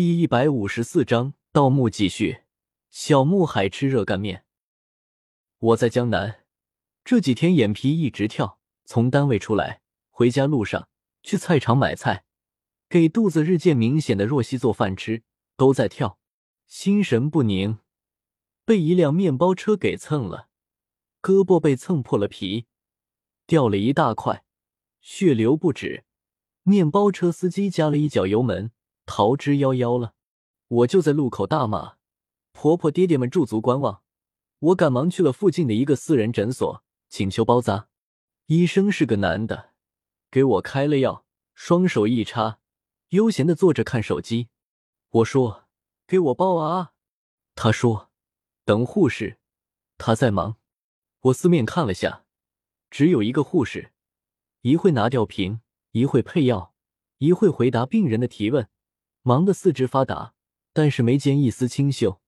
第一百五十四章盗墓继续。小木海吃热干面。我在江南这几天眼皮一直跳，从单位出来，回家路上去菜场买菜，给肚子日渐明显的若曦做饭吃，都在跳，心神不宁。被一辆面包车给蹭了，胳膊被蹭破了皮，掉了一大块，血流不止。面包车司机加了一脚油门。逃之夭夭了，我就在路口大骂，婆婆爹爹们驻足观望。我赶忙去了附近的一个私人诊所，请求包扎。医生是个男的，给我开了药，双手一插，悠闲的坐着看手机。我说：“给我包啊！”他说：“等护士，他在忙。”我四面看了下，只有一个护士，一会拿吊瓶，一会配药，一会回答病人的提问。忙得四肢发达，但是眉间一丝清秀。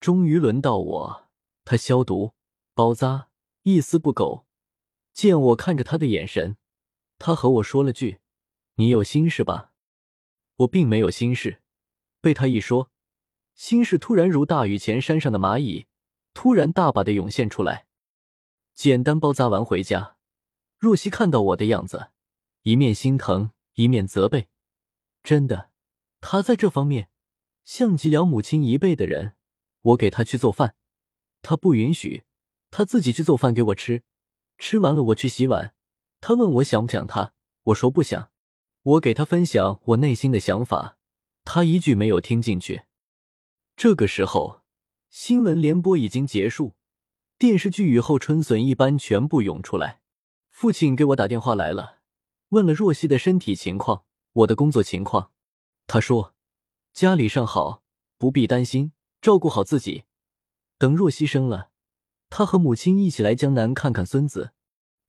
终于轮到我，他消毒、包扎，一丝不苟。见我看着他的眼神，他和我说了句：“你有心事吧？”我并没有心事，被他一说，心事突然如大雨前山上的蚂蚁，突然大把的涌现出来。简单包扎完回家，若曦看到我的样子，一面心疼，一面责备：“真的。”他在这方面像极了母亲一辈的人。我给他去做饭，他不允许，他自己去做饭给我吃。吃完了，我去洗碗。他问我想不想他，我说不想。我给他分享我内心的想法，他一句没有听进去。这个时候，新闻联播已经结束，电视剧雨后春笋一般全部涌出来。父亲给我打电话来了，问了若曦的身体情况，我的工作情况。他说：“家里尚好，不必担心，照顾好自己。等若曦生了，他和母亲一起来江南看看孙子。”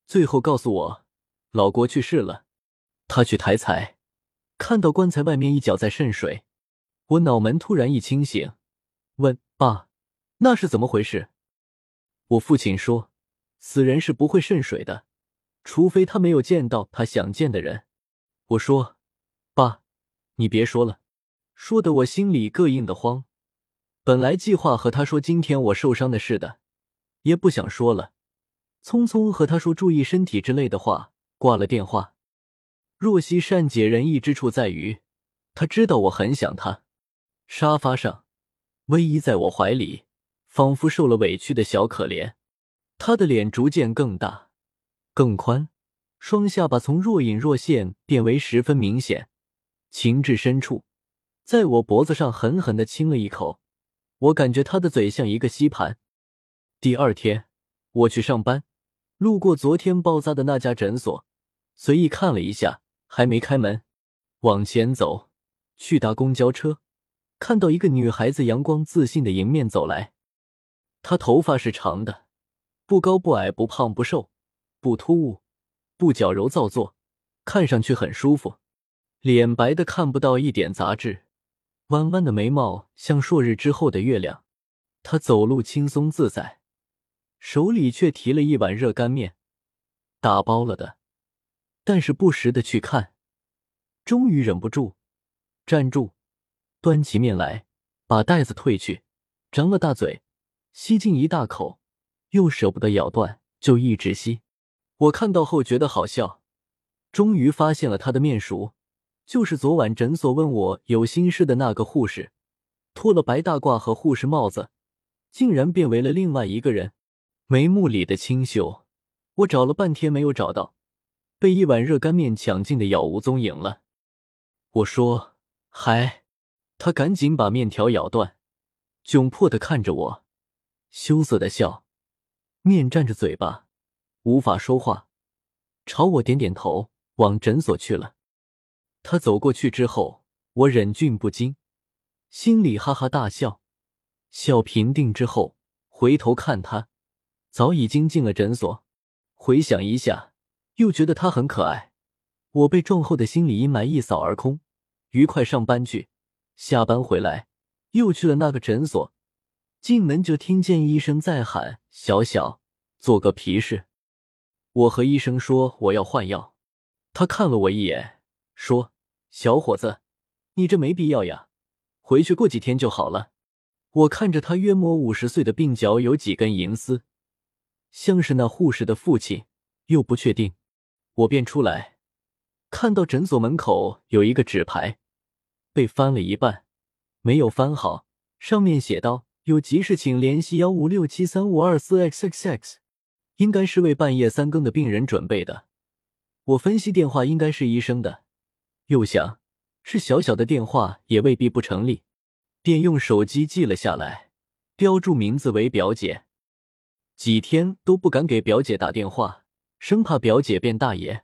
最后告诉我，老国去世了。他去抬财，看到棺材外面一脚在渗水，我脑门突然一清醒，问爸：“那是怎么回事？”我父亲说：“死人是不会渗水的，除非他没有见到他想见的人。”我说：“爸。”你别说了，说的我心里膈应的慌。本来计划和他说今天我受伤的事的，也不想说了，匆匆和他说注意身体之类的话，挂了电话。若曦善解人意之处在于，她知道我很想她。沙发上，偎依在我怀里，仿佛受了委屈的小可怜。她的脸逐渐更大、更宽，双下巴从若隐若现变为十分明显。情至深处，在我脖子上狠狠的亲了一口，我感觉他的嘴像一个吸盘。第二天，我去上班，路过昨天包扎的那家诊所，随意看了一下，还没开门。往前走，去搭公交车，看到一个女孩子阳光自信的迎面走来。她头发是长的，不高不矮，不胖不瘦，不突兀，不矫揉造作，看上去很舒服。脸白的看不到一点杂质，弯弯的眉毛像朔日之后的月亮。他走路轻松自在，手里却提了一碗热干面，打包了的。但是不时的去看，终于忍不住站住，端起面来，把袋子退去，张了大嘴，吸进一大口，又舍不得咬断，就一直吸。我看到后觉得好笑，终于发现了他的面熟。就是昨晚诊所问我有心事的那个护士，脱了白大褂和护士帽子，竟然变为了另外一个人。眉目里的清秀，我找了半天没有找到，被一碗热干面抢尽的杳无踪影了。我说：“还！”他赶紧把面条咬断，窘迫的看着我，羞涩的笑，面占着嘴巴，无法说话，朝我点点头，往诊所去了。他走过去之后，我忍俊不禁，心里哈哈大笑。笑平定之后，回头看他，早已经进了诊所。回想一下，又觉得他很可爱。我被撞后的心理阴霾一扫而空，愉快上班去。下班回来，又去了那个诊所。进门就听见医生在喊：“小小，做个皮试。”我和医生说我要换药。他看了我一眼，说。小伙子，你这没必要呀，回去过几天就好了。我看着他约莫五十岁的鬓角有几根银丝，像是那护士的父亲，又不确定，我便出来，看到诊所门口有一个纸牌，被翻了一半，没有翻好，上面写道：“有急事请联系幺五六七三五二四 xxx。”应该是为半夜三更的病人准备的。我分析电话应该是医生的，又想是小小的电话也未必不成立。便用手机记了下来，标注名字为表姐。几天都不敢给表姐打电话，生怕表姐变大爷。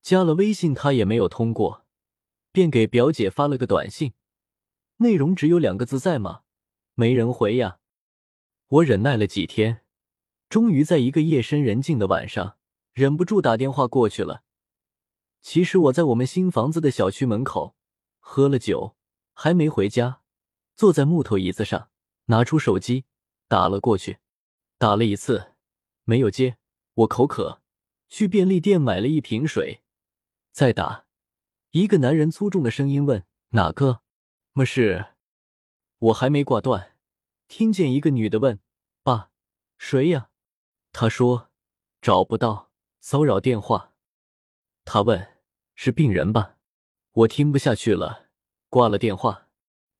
加了微信，她也没有通过，便给表姐发了个短信，内容只有两个字：在吗？没人回呀。我忍耐了几天，终于在一个夜深人静的晚上，忍不住打电话过去了。其实我在我们新房子的小区门口喝了酒，还没回家。坐在木头椅子上，拿出手机打了过去，打了一次没有接。我口渴，去便利店买了一瓶水，再打。一个男人粗重的声音问：“哪个？么事？”我还没挂断，听见一个女的问：“爸，谁呀？”他说：“找不到，骚扰电话。”他问：“是病人吧？”我听不下去了，挂了电话。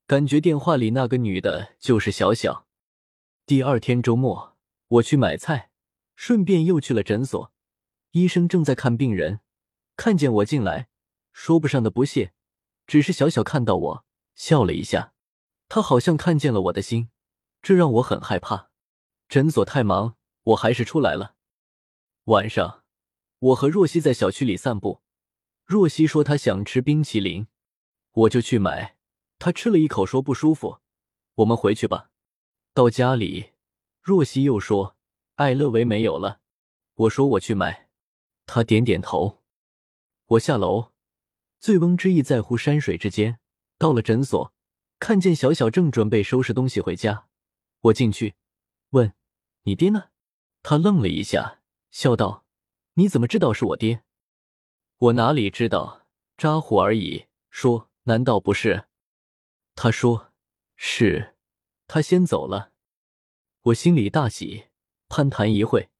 感觉电话里那个女的就是小小。第二天周末，我去买菜，顺便又去了诊所。医生正在看病人，看见我进来，说不上的不屑，只是小小看到我笑了一下。他好像看见了我的心，这让我很害怕。诊所太忙，我还是出来了。晚上，我和若曦在小区里散步。若曦说她想吃冰淇淋，我就去买。她吃了一口，说不舒服，我们回去吧。到家里，若曦又说艾乐维没有了。我说我去买，他点点头。我下楼，醉翁之意在乎山水之间。到了诊所，看见小小正准备收拾东西回家，我进去问：“你爹呢？”他愣了一下，笑道：“你怎么知道是我爹？”我哪里知道，扎呼而已。说：“难道不是？”他说：“是，他先走了。”我心里大喜，攀谈一会，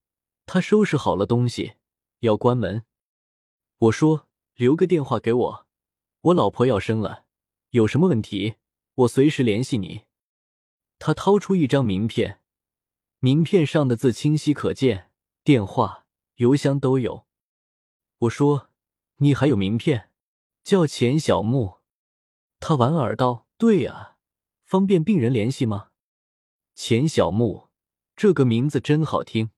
他收拾好了东西要关门。我说：“留个电话给我，我老婆要生了，有什么问题我随时联系你。”他掏出一张名片，名片上的字清晰可见，电话、邮箱都有。我说：“你还有名片？叫钱小木。”他莞尔道。对呀，方便病人联系吗？钱小木，这个名字真好听。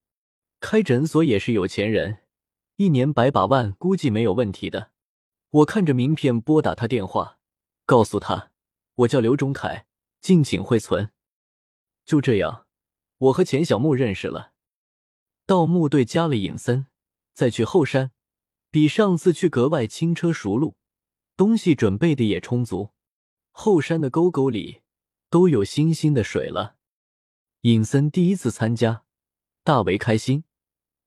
开诊所也是有钱人，一年百把万，估计没有问题的。我看着名片拨打他电话，告诉他我叫刘忠凯，敬请惠存。就这样，我和钱小木认识了。盗墓队加了尹森，再去后山，比上次去格外轻车熟路，东西准备的也充足。后山的沟沟里都有新鲜的水了。尹森第一次参加，大为开心。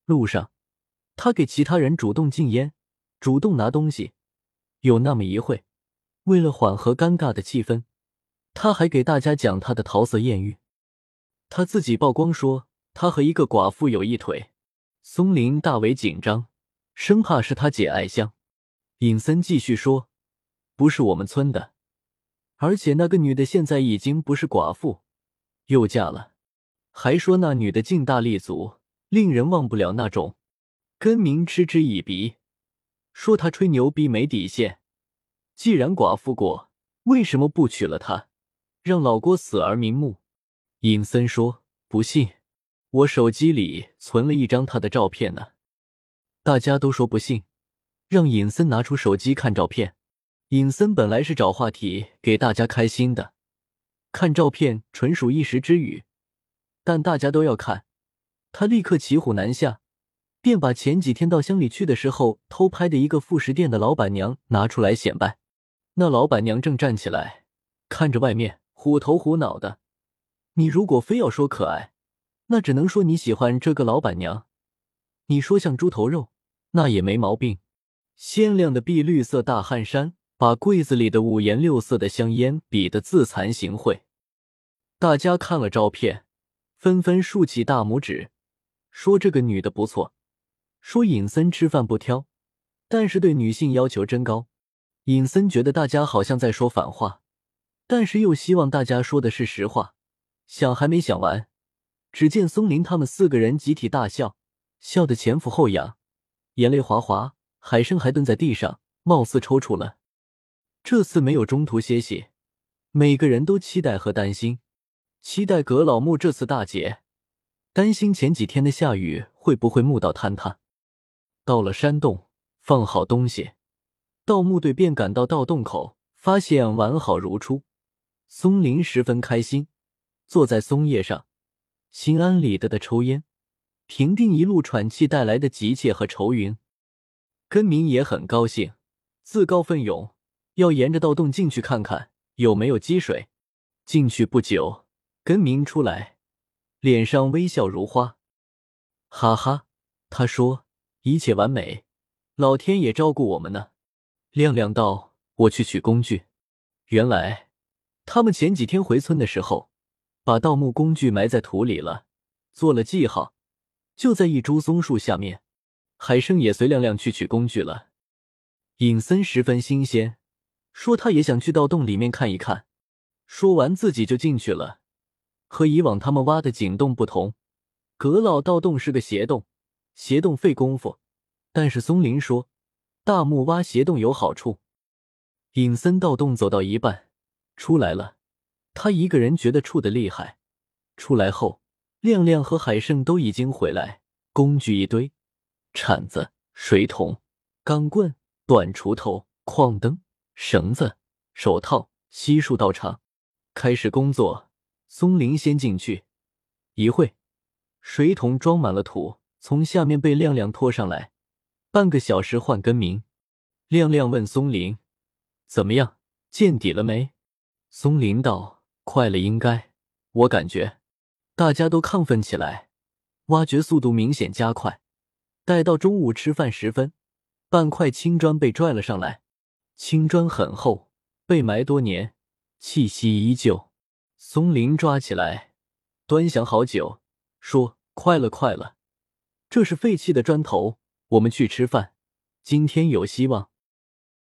路上，他给其他人主动禁烟，主动拿东西。有那么一会，为了缓和尴尬的气氛，他还给大家讲他的桃色艳遇。他自己曝光说他和一个寡妇有一腿。松林大为紧张，生怕是他姐爱香。尹森继续说：“不是我们村的。”而且那个女的现在已经不是寡妇，又嫁了，还说那女的劲大力足，令人忘不了那种。根明嗤之以鼻，说他吹牛逼没底线。既然寡妇过，为什么不娶了她，让老郭死而瞑目？尹森说：“不信，我手机里存了一张她的照片呢。”大家都说不信，让尹森拿出手机看照片。尹森本来是找话题给大家开心的，看照片纯属一时之语，但大家都要看，他立刻骑虎难下，便把前几天到乡里去的时候偷拍的一个副食店的老板娘拿出来显摆。那老板娘正站起来，看着外面，虎头虎脑的。你如果非要说可爱，那只能说你喜欢这个老板娘；你说像猪头肉，那也没毛病。鲜亮的碧绿色大汗衫。把柜子里的五颜六色的香烟比得自惭形秽。大家看了照片，纷纷竖起大拇指，说这个女的不错，说尹森吃饭不挑，但是对女性要求真高。尹森觉得大家好像在说反话，但是又希望大家说的是实话。想还没想完，只见松林他们四个人集体大笑，笑得前俯后仰，眼泪哗哗。海生还蹲在地上，貌似抽搐了。这次没有中途歇息，每个人都期待和担心，期待葛老木这次大捷，担心前几天的下雨会不会木道坍塌。到了山洞，放好东西，盗墓队便赶到盗洞口，发现完好如初。松林十分开心，坐在松叶上，心安理得的抽烟，平定一路喘气带来的急切和愁云。根明也很高兴，自告奋勇要沿着盗洞进去看看有没有积水。进去不久，根明出来，脸上微笑如花，哈哈，他说一切完美，老天也照顾我们呢。亮亮道：“我去取工具。”原来他们前几天回村的时候，把盗墓工具埋在土里了，做了记号，就在一株松树下面。海生也随亮亮去取工具了。尹森十分新鲜，说他也想去盗洞里面看一看。说完自己就进去了。和以往他们挖的井洞不同，阁老盗洞是个斜洞，斜洞费功夫。但是松林说，大木挖斜洞有好处。尹森盗洞走到一半，出来了。他一个人觉得怵的厉害。出来后，亮亮和海胜都已经回来，工具一堆。铲子、水桶、钢棍、短锄头、矿灯、绳子、手套、悉数到场，开始工作。松林先进去，一会，水桶装满了土，从下面被亮亮拖上来。半个小时换根名。亮亮问松林：“怎么样，见底了没？”松林道：“快了，应该。我感觉，大家都亢奋起来，挖掘速度明显加快。”待到中午吃饭时分，半块青砖被拽了上来。青砖很厚，被埋多年，气息依旧。松林抓起来，端详好久，说：“快了，快了，这是废弃的砖头。我们去吃饭，今天有希望。”